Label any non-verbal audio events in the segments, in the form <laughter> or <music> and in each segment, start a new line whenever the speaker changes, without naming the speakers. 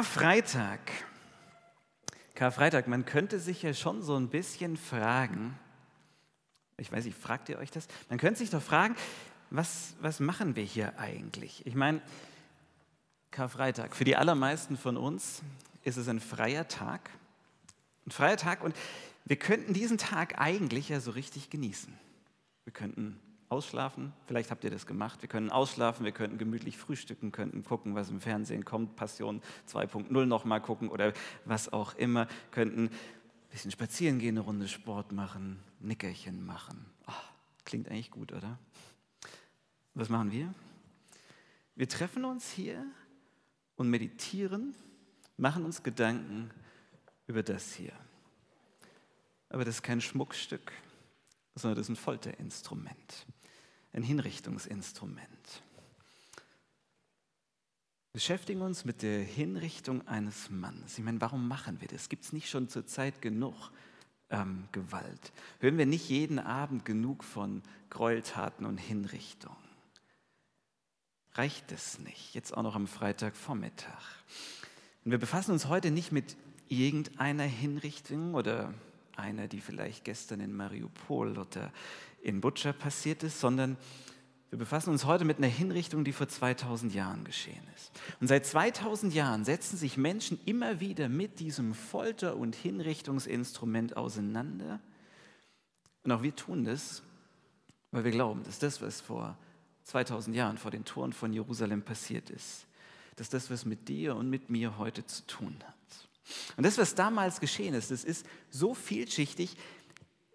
Karfreitag. Karfreitag, man könnte sich ja schon so ein bisschen fragen, ich weiß nicht, fragt ihr euch das? Man könnte sich doch fragen, was, was machen wir hier eigentlich? Ich meine, Karfreitag, für die allermeisten von uns ist es ein freier Tag. Ein freier Tag und wir könnten diesen Tag eigentlich ja so richtig genießen. Wir könnten ausschlafen. Vielleicht habt ihr das gemacht. Wir können ausschlafen, wir könnten gemütlich frühstücken, könnten gucken, was im Fernsehen kommt, Passion 2.0 nochmal gucken oder was auch immer, könnten ein bisschen spazieren gehen, eine Runde Sport machen, Nickerchen machen. Oh, klingt eigentlich gut, oder? Was machen wir? Wir treffen uns hier und meditieren, machen uns Gedanken über das hier. Aber das ist kein Schmuckstück, sondern das ist ein Folterinstrument ein Hinrichtungsinstrument. Wir beschäftigen uns mit der Hinrichtung eines Mannes. Ich meine, warum machen wir das? Gibt es nicht schon zur Zeit genug ähm, Gewalt? Hören wir nicht jeden Abend genug von Gräueltaten und Hinrichtungen? Reicht es nicht? Jetzt auch noch am Freitagvormittag. Und wir befassen uns heute nicht mit irgendeiner Hinrichtung oder einer, die vielleicht gestern in Mariupol oder in Butcher passiert ist, sondern wir befassen uns heute mit einer Hinrichtung, die vor 2000 Jahren geschehen ist. Und seit 2000 Jahren setzen sich Menschen immer wieder mit diesem Folter- und Hinrichtungsinstrument auseinander. Und auch wir tun das, weil wir glauben, dass das, was vor 2000 Jahren vor den Toren von Jerusalem passiert ist, dass das, was mit dir und mit mir heute zu tun hat. Und das, was damals geschehen ist, das ist so vielschichtig,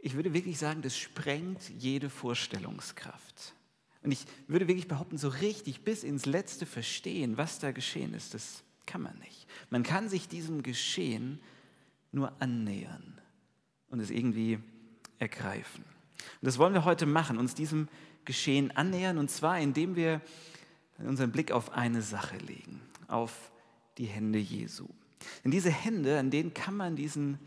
ich würde wirklich sagen, das sprengt jede Vorstellungskraft. Und ich würde wirklich behaupten, so richtig bis ins Letzte verstehen, was da geschehen ist, das kann man nicht. Man kann sich diesem Geschehen nur annähern und es irgendwie ergreifen. Und das wollen wir heute machen, uns diesem Geschehen annähern, und zwar indem wir unseren Blick auf eine Sache legen, auf die Hände Jesu. Denn diese Hände, an denen kann man diesen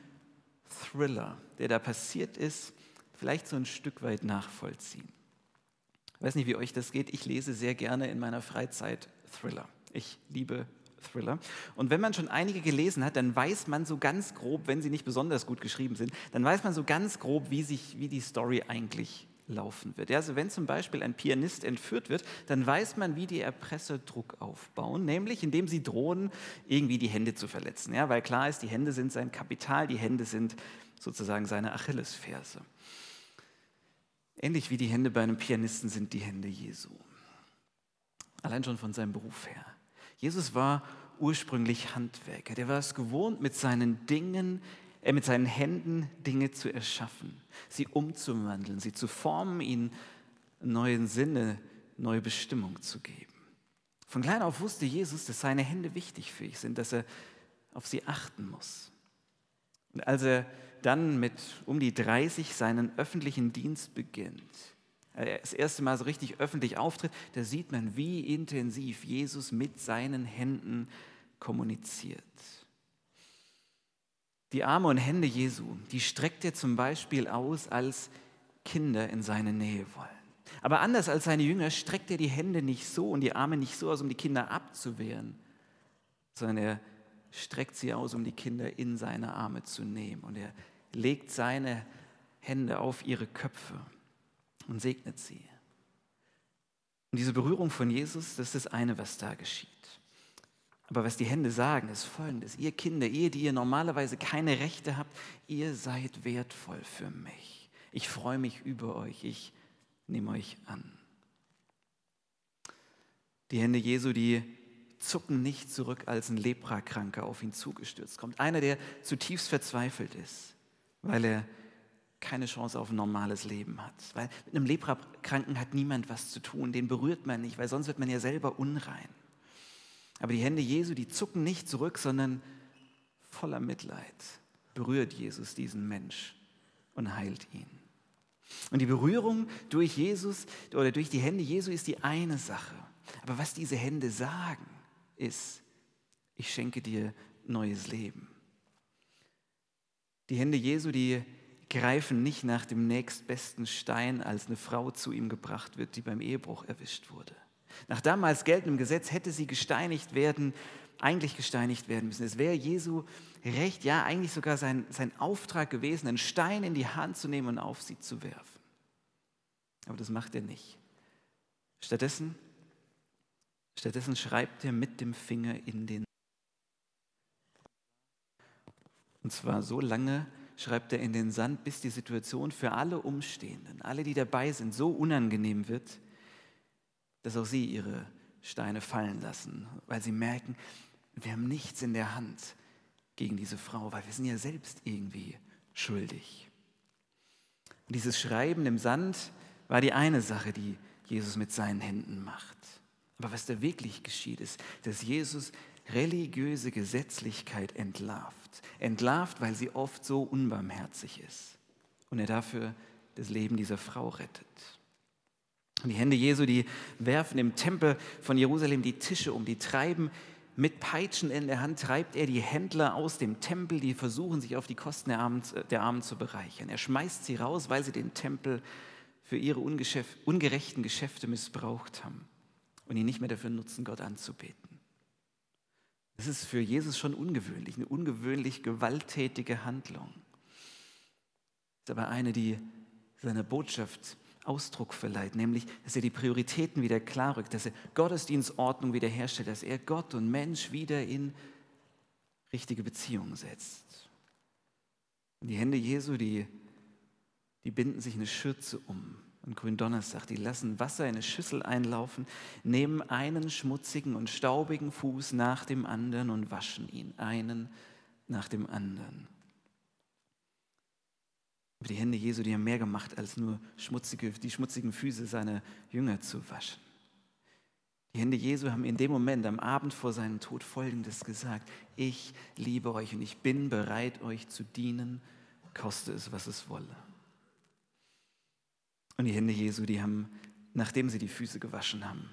Thriller, der da passiert ist, vielleicht so ein Stück weit nachvollziehen. Ich weiß nicht, wie euch das geht. Ich lese sehr gerne in meiner Freizeit Thriller. Ich liebe Thriller. Und wenn man schon einige gelesen hat, dann weiß man so ganz grob, wenn sie nicht besonders gut geschrieben sind, dann weiß man so ganz grob, wie, sich, wie die Story eigentlich laufen wird. Also wenn zum Beispiel ein Pianist entführt wird, dann weiß man, wie die Erpresser Druck aufbauen, nämlich indem sie drohen, irgendwie die Hände zu verletzen. Ja, weil klar ist, die Hände sind sein Kapital, die Hände sind sozusagen seine Achillesferse. Ähnlich wie die Hände bei einem Pianisten sind die Hände Jesu. Allein schon von seinem Beruf her. Jesus war ursprünglich Handwerker. Der war es gewohnt, mit seinen Dingen er mit seinen Händen Dinge zu erschaffen, sie umzuwandeln, sie zu formen, ihnen neuen Sinne, neue Bestimmung zu geben. Von klein auf wusste Jesus, dass seine Hände wichtig für ihn sind, dass er auf sie achten muss. Und als er dann mit um die 30 seinen öffentlichen Dienst beginnt, das erste Mal so richtig öffentlich auftritt, da sieht man, wie intensiv Jesus mit seinen Händen kommuniziert. Die Arme und Hände Jesu, die streckt er zum Beispiel aus, als Kinder in seine Nähe wollen. Aber anders als seine Jünger streckt er die Hände nicht so und die Arme nicht so aus, um die Kinder abzuwehren, sondern er streckt sie aus, um die Kinder in seine Arme zu nehmen. Und er legt seine Hände auf ihre Köpfe und segnet sie. Und diese Berührung von Jesus, das ist das eine, was da geschieht. Aber was die Hände sagen, ist folgendes. Ihr Kinder, ihr, die ihr normalerweise keine Rechte habt, ihr seid wertvoll für mich. Ich freue mich über euch. Ich nehme euch an. Die Hände Jesu, die zucken nicht zurück, als ein Leprakranker auf ihn zugestürzt kommt. Einer, der zutiefst verzweifelt ist, weil er keine Chance auf ein normales Leben hat. Weil mit einem Leprakranken hat niemand was zu tun, den berührt man nicht, weil sonst wird man ja selber unrein. Aber die Hände Jesu, die zucken nicht zurück, sondern voller Mitleid berührt Jesus diesen Mensch und heilt ihn. Und die Berührung durch Jesus oder durch die Hände Jesu ist die eine Sache. Aber was diese Hände sagen, ist, ich schenke dir neues Leben. Die Hände Jesu, die greifen nicht nach dem nächstbesten Stein, als eine Frau zu ihm gebracht wird, die beim Ehebruch erwischt wurde. Nach damals geltendem Gesetz hätte sie gesteinigt werden eigentlich gesteinigt werden müssen. Es wäre Jesu Recht, ja eigentlich sogar sein, sein Auftrag gewesen, einen Stein in die Hand zu nehmen und auf sie zu werfen. Aber das macht er nicht. Stattdessen, stattdessen schreibt er mit dem Finger in den Und zwar so lange schreibt er in den Sand, bis die Situation für alle Umstehenden, alle, die dabei sind, so unangenehm wird, dass auch sie ihre Steine fallen lassen, weil sie merken, wir haben nichts in der Hand gegen diese Frau, weil wir sind ja selbst irgendwie schuldig. Und dieses Schreiben im Sand war die eine Sache, die Jesus mit seinen Händen macht. Aber was da wirklich geschieht, ist, dass Jesus religiöse Gesetzlichkeit entlarvt. Entlarvt, weil sie oft so unbarmherzig ist. Und er dafür das Leben dieser Frau rettet. Und die Hände Jesu, die werfen im Tempel von Jerusalem die Tische um, die treiben mit Peitschen in der Hand, treibt er die Händler aus dem Tempel, die versuchen, sich auf die Kosten der Armen, der Armen zu bereichern. Er schmeißt sie raus, weil sie den Tempel für ihre ungerechten Geschäfte missbraucht haben und ihn nicht mehr dafür nutzen, Gott anzubeten. Das ist für Jesus schon ungewöhnlich, eine ungewöhnlich gewalttätige Handlung. Das ist aber eine, die seiner Botschaft Ausdruck verleiht, nämlich, dass er die Prioritäten wieder klarrückt, dass er Gottesdienstordnung wiederherstellt, dass er Gott und Mensch wieder in richtige Beziehungen setzt. Und die Hände Jesu, die, die binden sich eine Schürze um am Gründonnerstag, die lassen Wasser in eine Schüssel einlaufen, nehmen einen schmutzigen und staubigen Fuß nach dem anderen und waschen ihn, einen nach dem anderen. Aber die Hände Jesu, die haben mehr gemacht, als nur schmutzige, die schmutzigen Füße seiner Jünger zu waschen. Die Hände Jesu haben in dem Moment, am Abend vor seinem Tod, Folgendes gesagt. Ich liebe euch und ich bin bereit, euch zu dienen, koste es, was es wolle. Und die Hände Jesu, die haben, nachdem sie die Füße gewaschen haben,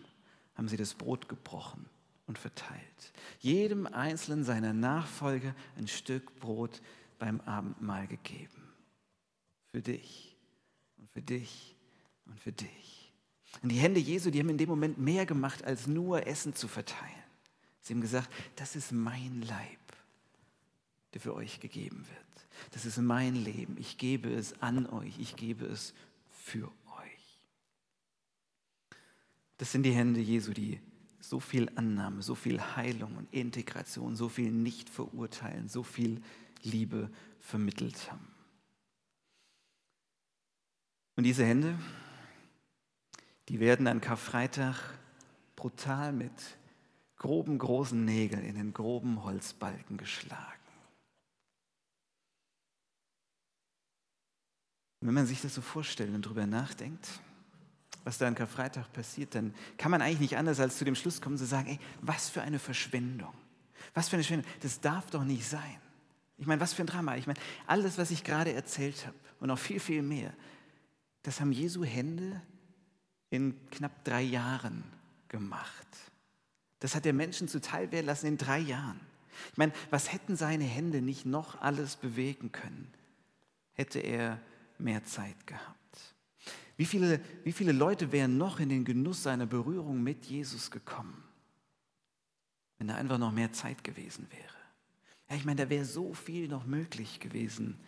haben sie das Brot gebrochen und verteilt. Jedem einzelnen seiner Nachfolger ein Stück Brot beim Abendmahl gegeben. Für dich und für dich und für dich. Und die Hände Jesu, die haben in dem Moment mehr gemacht, als nur Essen zu verteilen. Sie haben gesagt, das ist mein Leib, der für euch gegeben wird. Das ist mein Leben. Ich gebe es an euch. Ich gebe es für euch. Das sind die Hände Jesu, die so viel Annahme, so viel Heilung und Integration, so viel Nicht-Verurteilen, so viel Liebe vermittelt haben. Und diese Hände, die werden an Karfreitag brutal mit groben, großen Nägeln in den groben Holzbalken geschlagen. Und wenn man sich das so vorstellt und darüber nachdenkt, was da an Karfreitag passiert, dann kann man eigentlich nicht anders als zu dem Schluss kommen, zu sagen, ey, was für eine Verschwendung. Was für eine Verschwendung. Das darf doch nicht sein. Ich meine, was für ein Drama. Ich meine, alles, was ich gerade erzählt habe und noch viel, viel mehr, das haben Jesu Hände in knapp drei Jahren gemacht. Das hat der Menschen zuteil werden lassen in drei Jahren. Ich meine, was hätten seine Hände nicht noch alles bewegen können, hätte er mehr Zeit gehabt? Wie viele, wie viele Leute wären noch in den Genuss seiner Berührung mit Jesus gekommen, wenn da einfach noch mehr Zeit gewesen wäre? Ja, ich meine, da wäre so viel noch möglich gewesen.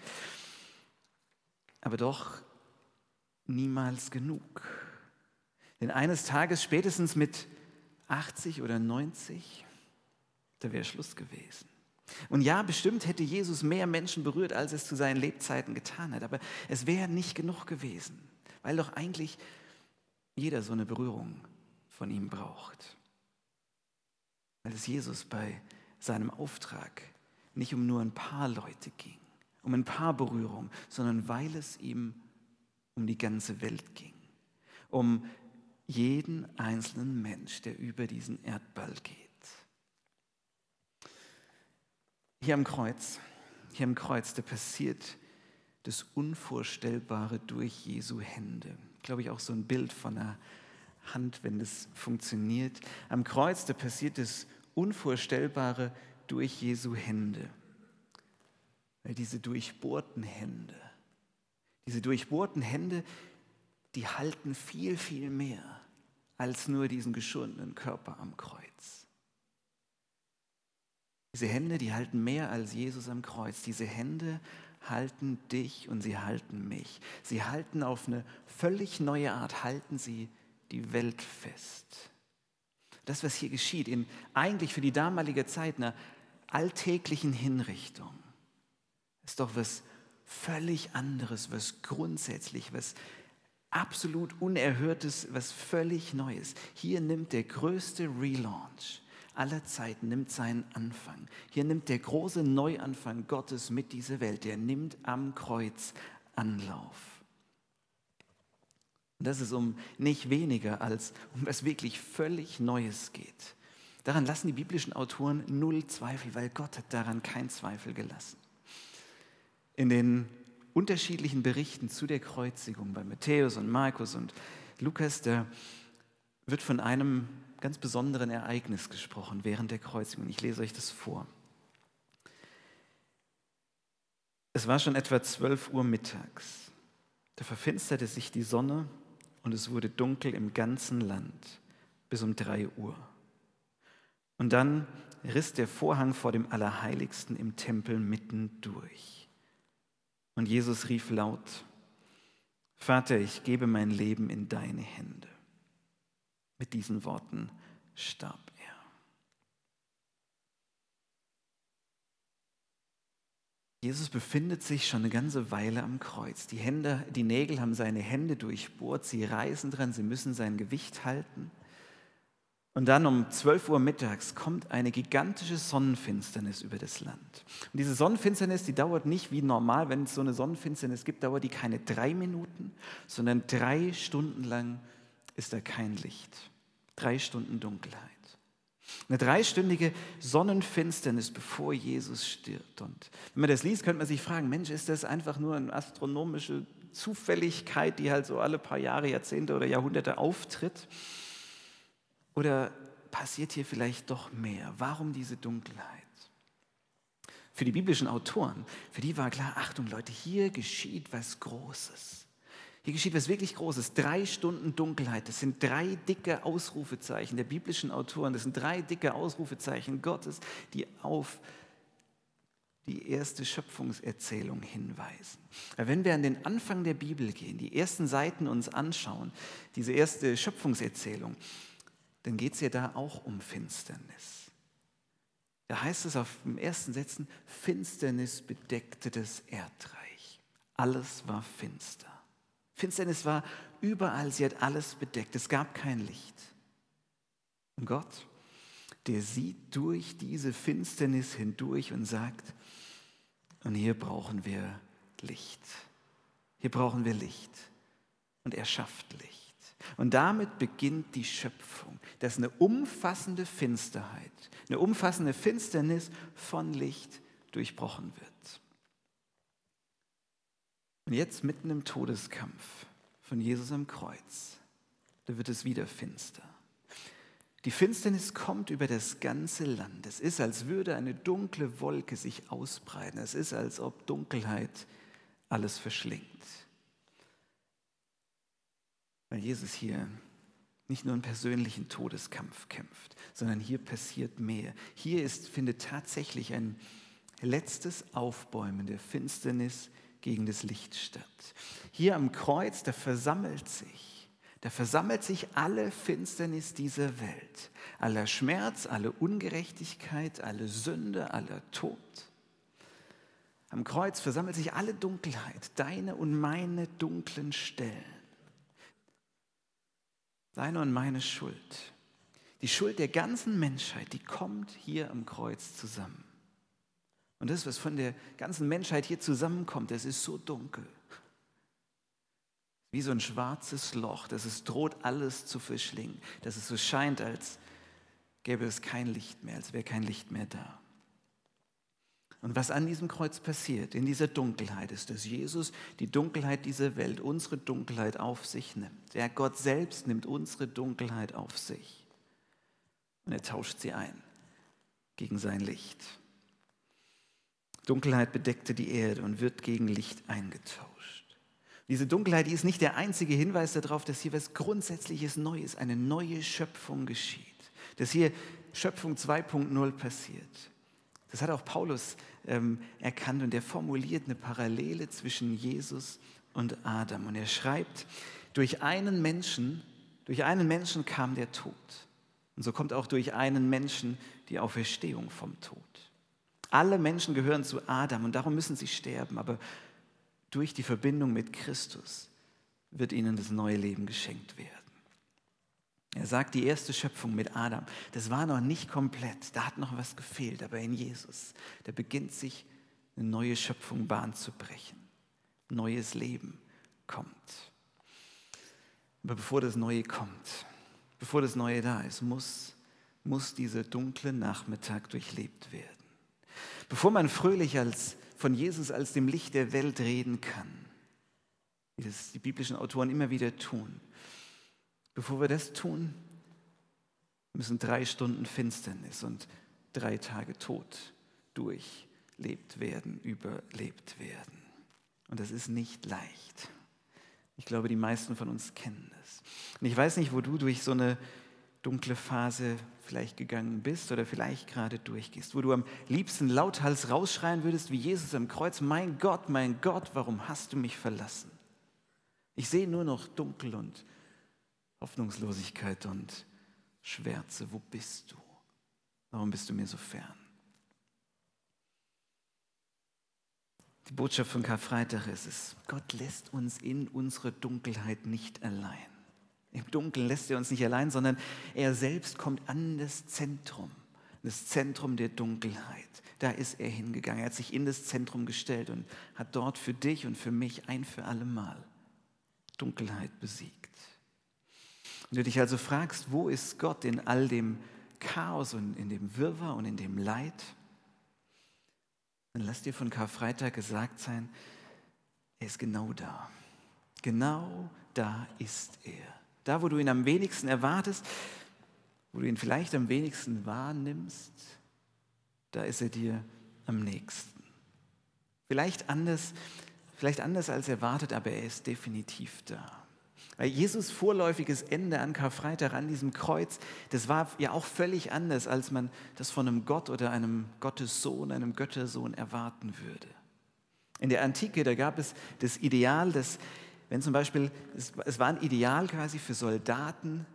Aber doch niemals genug. Denn eines Tages, spätestens mit 80 oder 90, da wäre Schluss gewesen. Und ja, bestimmt hätte Jesus mehr Menschen berührt, als es zu seinen Lebzeiten getan hat. Aber es wäre nicht genug gewesen, weil doch eigentlich jeder so eine Berührung von ihm braucht. Weil es Jesus bei seinem Auftrag nicht um nur ein paar Leute ging, um ein paar Berührungen, sondern weil es ihm um die ganze Welt ging, um jeden einzelnen Mensch, der über diesen Erdball geht. Hier am Kreuz, hier am Kreuz, da passiert das Unvorstellbare durch Jesu Hände. Glaube ich auch so ein Bild von einer Hand, wenn das funktioniert. Am Kreuz, da passiert das Unvorstellbare durch Jesu Hände. Weil diese durchbohrten Hände, diese durchbohrten Hände, die halten viel, viel mehr als nur diesen geschundenen Körper am Kreuz. Diese Hände, die halten mehr als Jesus am Kreuz. Diese Hände halten dich und sie halten mich. Sie halten auf eine völlig neue Art, halten sie die Welt fest. Das, was hier geschieht, in eigentlich für die damalige Zeit einer alltäglichen Hinrichtung, ist doch was völlig anderes, was grundsätzlich, was absolut Unerhörtes, was völlig Neues. Hier nimmt der größte Relaunch aller Zeiten nimmt seinen Anfang. Hier nimmt der große Neuanfang Gottes mit dieser Welt. Der nimmt am Kreuz Anlauf. Und das ist um nicht weniger als um was wirklich völlig Neues geht. Daran lassen die biblischen Autoren null Zweifel, weil Gott hat daran keinen Zweifel gelassen. In den unterschiedlichen Berichten zu der Kreuzigung bei Matthäus und Markus und Lukas, da wird von einem ganz besonderen Ereignis gesprochen während der Kreuzigung. Ich lese euch das vor. Es war schon etwa 12 Uhr mittags. Da verfinsterte sich die Sonne und es wurde dunkel im ganzen Land bis um 3 Uhr. Und dann riss der Vorhang vor dem Allerheiligsten im Tempel mitten durch. Und Jesus rief laut, Vater, ich gebe mein Leben in deine Hände. Mit diesen Worten starb er. Jesus befindet sich schon eine ganze Weile am Kreuz. Die, Hände, die Nägel haben seine Hände durchbohrt, sie reißen dran, sie müssen sein Gewicht halten. Und dann um 12 Uhr mittags kommt eine gigantische Sonnenfinsternis über das Land. Und diese Sonnenfinsternis, die dauert nicht wie normal, wenn es so eine Sonnenfinsternis gibt, dauert die keine drei Minuten, sondern drei Stunden lang ist da kein Licht. Drei Stunden Dunkelheit. Eine dreistündige Sonnenfinsternis, bevor Jesus stirbt. Und wenn man das liest, könnte man sich fragen, Mensch, ist das einfach nur eine astronomische Zufälligkeit, die halt so alle paar Jahre, Jahrzehnte oder Jahrhunderte auftritt? Oder passiert hier vielleicht doch mehr? Warum diese Dunkelheit? Für die biblischen Autoren, für die war klar, Achtung Leute, hier geschieht was Großes. Hier geschieht was wirklich Großes. Drei Stunden Dunkelheit. Das sind drei dicke Ausrufezeichen der biblischen Autoren. Das sind drei dicke Ausrufezeichen Gottes, die auf die erste Schöpfungserzählung hinweisen. Wenn wir an den Anfang der Bibel gehen, die ersten Seiten uns anschauen, diese erste Schöpfungserzählung, dann geht es ja da auch um Finsternis. Da heißt es auf dem ersten Sätzen, Finsternis bedeckte das Erdreich. Alles war finster. Finsternis war überall, sie hat alles bedeckt, es gab kein Licht. Und Gott, der sieht durch diese Finsternis hindurch und sagt, und hier brauchen wir Licht. Hier brauchen wir Licht. Und er schafft Licht. Und damit beginnt die Schöpfung, dass eine umfassende Finsterheit, eine umfassende Finsternis von Licht durchbrochen wird. Und jetzt mitten im Todeskampf von Jesus am Kreuz, da wird es wieder finster. Die Finsternis kommt über das ganze Land. Es ist, als würde eine dunkle Wolke sich ausbreiten. Es ist, als ob Dunkelheit alles verschlingt. Weil Jesus hier nicht nur einen persönlichen Todeskampf kämpft, sondern hier passiert mehr. Hier ist, findet tatsächlich ein letztes Aufbäumen der Finsternis gegen das Licht statt. Hier am Kreuz, da versammelt sich, da versammelt sich alle Finsternis dieser Welt, aller Schmerz, alle Ungerechtigkeit, alle Sünde, aller Tod. Am Kreuz versammelt sich alle Dunkelheit, deine und meine dunklen Stellen. Deine und meine Schuld. Die Schuld der ganzen Menschheit, die kommt hier am Kreuz zusammen. Und das, was von der ganzen Menschheit hier zusammenkommt, das ist so dunkel. Wie so ein schwarzes Loch, dass es droht, alles zu verschlingen. Dass es so scheint, als gäbe es kein Licht mehr, als wäre kein Licht mehr da. Und was an diesem Kreuz passiert, in dieser Dunkelheit, ist, dass Jesus die Dunkelheit dieser Welt, unsere Dunkelheit auf sich nimmt. Der Gott selbst nimmt unsere Dunkelheit auf sich. Und er tauscht sie ein gegen sein Licht. Dunkelheit bedeckte die Erde und wird gegen Licht eingetauscht. Diese Dunkelheit die ist nicht der einzige Hinweis darauf, dass hier was Grundsätzliches Neues, eine neue Schöpfung geschieht. Dass hier Schöpfung 2.0 passiert. Das hat auch Paulus ähm, erkannt und er formuliert eine Parallele zwischen Jesus und Adam. Und er schreibt, durch einen Menschen, durch einen Menschen kam der Tod. Und so kommt auch durch einen Menschen die Auferstehung vom Tod. Alle Menschen gehören zu Adam und darum müssen sie sterben, aber durch die Verbindung mit Christus wird ihnen das neue Leben geschenkt werden. Er sagt, die erste Schöpfung mit Adam, das war noch nicht komplett, da hat noch was gefehlt, aber in Jesus, da beginnt sich eine neue Schöpfung Bahn zu brechen. Neues Leben kommt. Aber bevor das Neue kommt, bevor das Neue da ist, muss, muss dieser dunkle Nachmittag durchlebt werden. Bevor man fröhlich als, von Jesus als dem Licht der Welt reden kann, wie das die biblischen Autoren immer wieder tun, bevor wir das tun, müssen drei Stunden Finsternis und drei Tage Tod durchlebt werden, überlebt werden. Und das ist nicht leicht. Ich glaube, die meisten von uns kennen das. Und ich weiß nicht, wo du durch so eine dunkle Phase vielleicht gegangen bist oder vielleicht gerade durchgehst, wo du am liebsten lauthals rausschreien würdest, wie Jesus am Kreuz, mein Gott, mein Gott, warum hast du mich verlassen? Ich sehe nur noch dunkel und Hoffnungslosigkeit und Schwärze. Wo bist du? Warum bist du mir so fern? Die Botschaft von Karfreitag ist es, Gott lässt uns in unserer Dunkelheit nicht allein. Im Dunkeln lässt er uns nicht allein, sondern er selbst kommt an das Zentrum, das Zentrum der Dunkelheit. Da ist er hingegangen. Er hat sich in das Zentrum gestellt und hat dort für dich und für mich ein für alle Mal Dunkelheit besiegt. Wenn du dich also fragst, wo ist Gott in all dem Chaos und in dem Wirrwarr und in dem Leid, dann lass dir von Karfreitag gesagt sein, er ist genau da. Genau da ist er. Da, wo du ihn am wenigsten erwartest, wo du ihn vielleicht am wenigsten wahrnimmst, da ist er dir am nächsten. Vielleicht anders, vielleicht anders als erwartet, aber er ist definitiv da. Weil Jesus vorläufiges Ende an Karfreitag an diesem Kreuz, das war ja auch völlig anders, als man das von einem Gott oder einem Gottessohn, einem Göttersohn erwarten würde. In der Antike, da gab es das Ideal, dass wenn zum Beispiel, es, war ein Ideal quasi für Soldaten,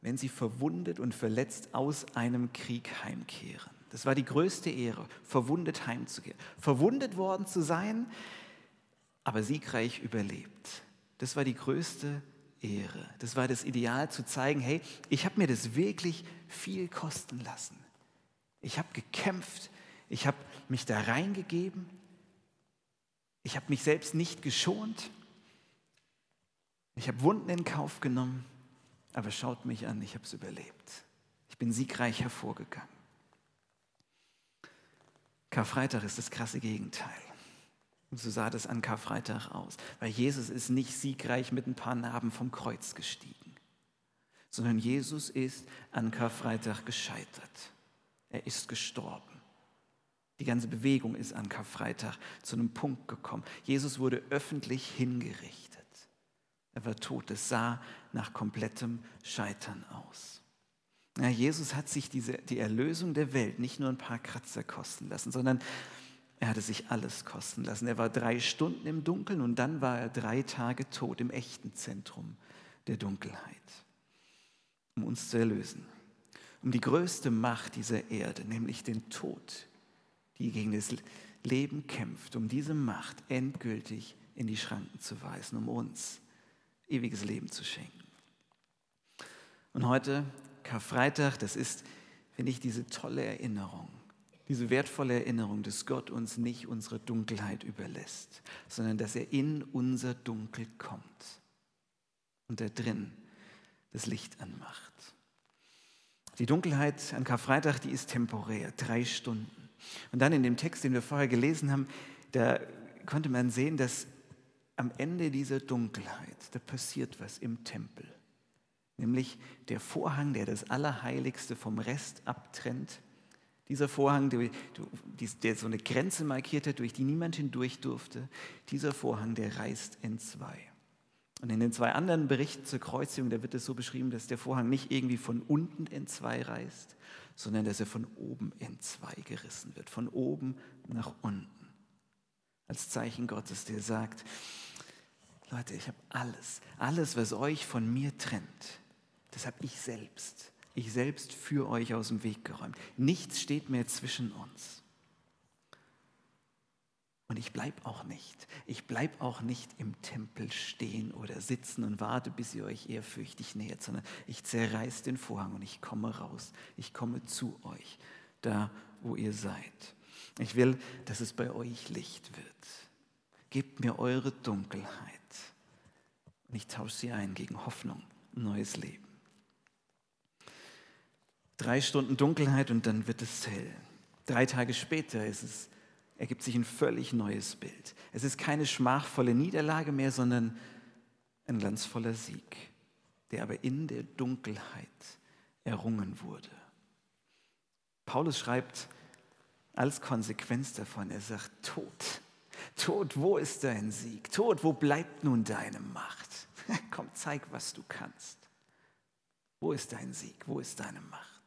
wenn sie verwundet und verletzt aus einem Krieg heimkehren. Das war die größte Ehre, verwundet heimzukehren. Verwundet worden zu sein, aber siegreich überlebt. Das war die größte Ehre. Das war das Ideal zu zeigen, hey, ich habe mir das wirklich viel kosten lassen. Ich habe gekämpft, ich habe mich da reingegeben, ich habe mich selbst nicht geschont ich habe Wunden in Kauf genommen, aber schaut mich an, ich habe es überlebt. Ich bin siegreich hervorgegangen. Karfreitag ist das krasse Gegenteil. Und so sah das an Karfreitag aus, weil Jesus ist nicht siegreich mit ein paar Narben vom Kreuz gestiegen, sondern Jesus ist an Karfreitag gescheitert. Er ist gestorben. Die ganze Bewegung ist an Karfreitag zu einem Punkt gekommen. Jesus wurde öffentlich hingerichtet. Er war tot. Es sah nach komplettem Scheitern aus. Ja, Jesus hat sich diese, die Erlösung der Welt nicht nur ein paar Kratzer kosten lassen, sondern er hatte sich alles kosten lassen. Er war drei Stunden im Dunkeln und dann war er drei Tage tot im echten Zentrum der Dunkelheit, um uns zu erlösen. Um die größte Macht dieser Erde, nämlich den Tod, die gegen das Leben kämpft, um diese Macht endgültig in die Schranken zu weisen, um uns ewiges Leben zu schenken. Und heute, Karfreitag, das ist, finde ich, diese tolle Erinnerung, diese wertvolle Erinnerung, dass Gott uns nicht unsere Dunkelheit überlässt, sondern dass er in unser Dunkel kommt und da drin das Licht anmacht. Die Dunkelheit an Karfreitag, die ist temporär, drei Stunden. Und dann in dem Text, den wir vorher gelesen haben, da konnte man sehen, dass am Ende dieser Dunkelheit, da passiert was im Tempel. Nämlich der Vorhang, der das Allerheiligste vom Rest abtrennt. Dieser Vorhang, der, der so eine Grenze markiert hat, durch die niemand hindurch durfte. Dieser Vorhang, der reißt in zwei. Und in den zwei anderen Berichten zur Kreuzigung, da wird es so beschrieben, dass der Vorhang nicht irgendwie von unten in zwei reißt, sondern dass er von oben in zwei gerissen wird, von oben nach unten. Als Zeichen Gottes, der sagt, Leute, ich habe alles, alles, was euch von mir trennt, das habe ich selbst, ich selbst für euch aus dem Weg geräumt. Nichts steht mehr zwischen uns. Und ich bleibe auch nicht. Ich bleibe auch nicht im Tempel stehen oder sitzen und warte, bis ihr euch ehrfürchtig nähert, sondern ich zerreiß den Vorhang und ich komme raus. Ich komme zu euch, da wo ihr seid. Ich will, dass es bei euch Licht wird. Gebt mir eure Dunkelheit und ich tausche sie ein gegen Hoffnung, neues Leben. Drei Stunden Dunkelheit und dann wird es hell. Drei Tage später ist es ergibt sich ein völlig neues Bild. Es ist keine schmachvolle Niederlage mehr, sondern ein glanzvoller Sieg, der aber in der Dunkelheit errungen wurde. Paulus schreibt als Konsequenz davon, er sagt, Tod, Tod, wo ist dein Sieg? Tod, wo bleibt nun deine Macht? <laughs> Komm, zeig, was du kannst. Wo ist dein Sieg? Wo ist deine Macht?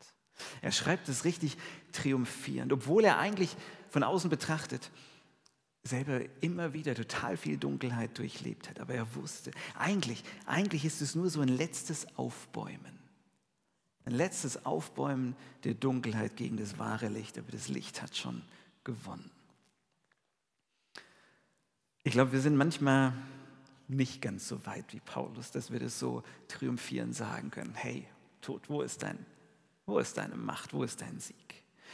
Er schreibt es richtig triumphierend, obwohl er eigentlich von außen betrachtet selber immer wieder total viel Dunkelheit durchlebt hat. Aber er wusste, eigentlich, eigentlich ist es nur so ein letztes Aufbäumen. Ein letztes Aufbäumen der Dunkelheit gegen das wahre Licht. Aber das Licht hat schon gewonnen. Ich glaube, wir sind manchmal nicht ganz so weit wie Paulus, dass wir das so triumphierend sagen können. Hey, Tod, wo ist dein, wo ist deine Macht? Wo ist dein Sieg?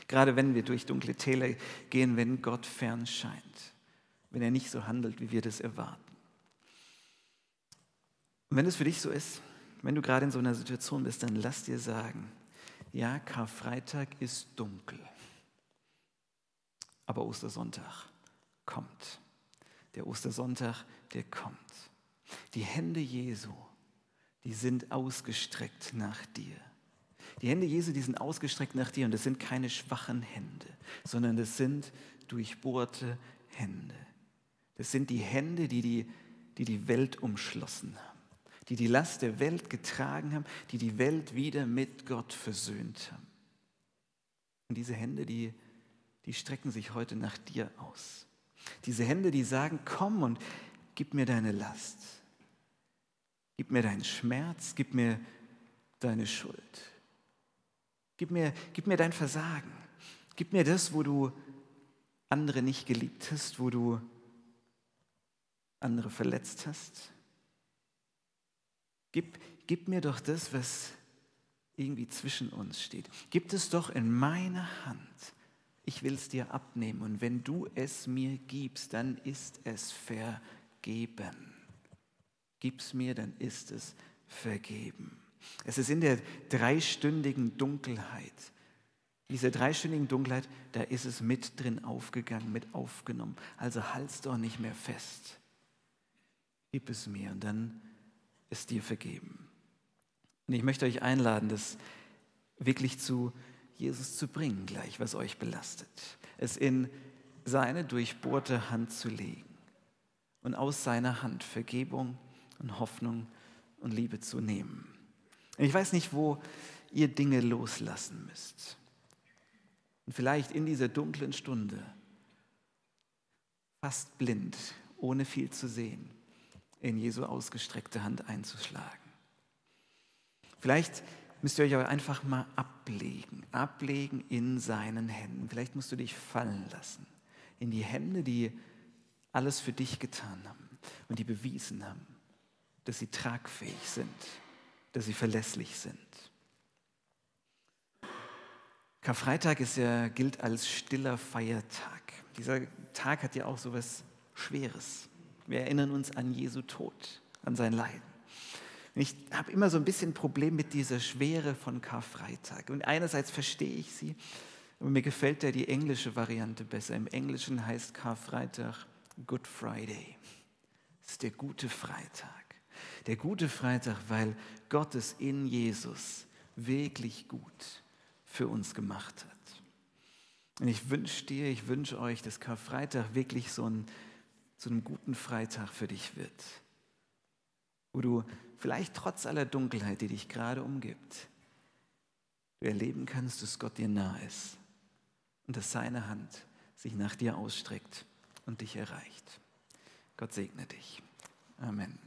Gerade wenn wir durch dunkle Täler gehen, wenn Gott fern scheint, wenn er nicht so handelt, wie wir das erwarten. Und wenn es für dich so ist, wenn du gerade in so einer Situation bist, dann lass dir sagen, ja, Karfreitag ist dunkel, aber Ostersonntag kommt. Der Ostersonntag, der kommt. Die Hände Jesu, die sind ausgestreckt nach dir. Die Hände Jesu, die sind ausgestreckt nach dir und das sind keine schwachen Hände, sondern das sind durchbohrte Hände. Das sind die Hände, die die, die, die Welt umschlossen haben, die die Last der Welt getragen haben, die die Welt wieder mit Gott versöhnt haben. Und diese Hände, die, die strecken sich heute nach dir aus. Diese Hände, die sagen, komm und gib mir deine Last. Gib mir deinen Schmerz, gib mir deine Schuld. Gib mir, gib mir dein Versagen. Gib mir das, wo du andere nicht geliebt hast, wo du andere verletzt hast. Gib, gib mir doch das, was irgendwie zwischen uns steht. Gib es doch in meine Hand. Ich will es dir abnehmen und wenn du es mir gibst, dann ist es vergeben. Gib es mir, dann ist es vergeben. Es ist in der dreistündigen Dunkelheit. Diese dreistündigen Dunkelheit, da ist es mit drin aufgegangen, mit aufgenommen. Also halt's doch nicht mehr fest. Gib es mir und dann ist dir vergeben. Und ich möchte euch einladen, das wirklich zu Jesus zu bringen, gleich, was euch belastet. Es in seine durchbohrte Hand zu legen und aus seiner Hand Vergebung und Hoffnung und Liebe zu nehmen. Ich weiß nicht, wo ihr Dinge loslassen müsst. Und vielleicht in dieser dunklen Stunde, fast blind, ohne viel zu sehen, in Jesu ausgestreckte Hand einzuschlagen. Vielleicht müsst ihr euch aber einfach mal ablegen, ablegen in seinen Händen. Vielleicht musst du dich fallen lassen in die Hände, die alles für dich getan haben und die bewiesen haben, dass sie tragfähig sind dass sie verlässlich sind. Karfreitag ist ja, gilt als stiller Feiertag. Dieser Tag hat ja auch so etwas Schweres. Wir erinnern uns an Jesu Tod, an sein Leiden. ich habe immer so ein bisschen ein Problem mit dieser Schwere von Karfreitag. Und einerseits verstehe ich sie, aber mir gefällt ja die englische Variante besser. Im Englischen heißt Karfreitag Good Friday. Das ist der gute Freitag. Der gute Freitag, weil Gott es in Jesus wirklich gut für uns gemacht hat. Und ich wünsche dir, ich wünsche euch, dass Karfreitag wirklich so ein, so einen guten Freitag für dich wird, wo du vielleicht trotz aller Dunkelheit, die dich gerade umgibt, du erleben kannst, dass Gott dir nah ist und dass seine Hand sich nach dir ausstreckt und dich erreicht. Gott segne dich. Amen.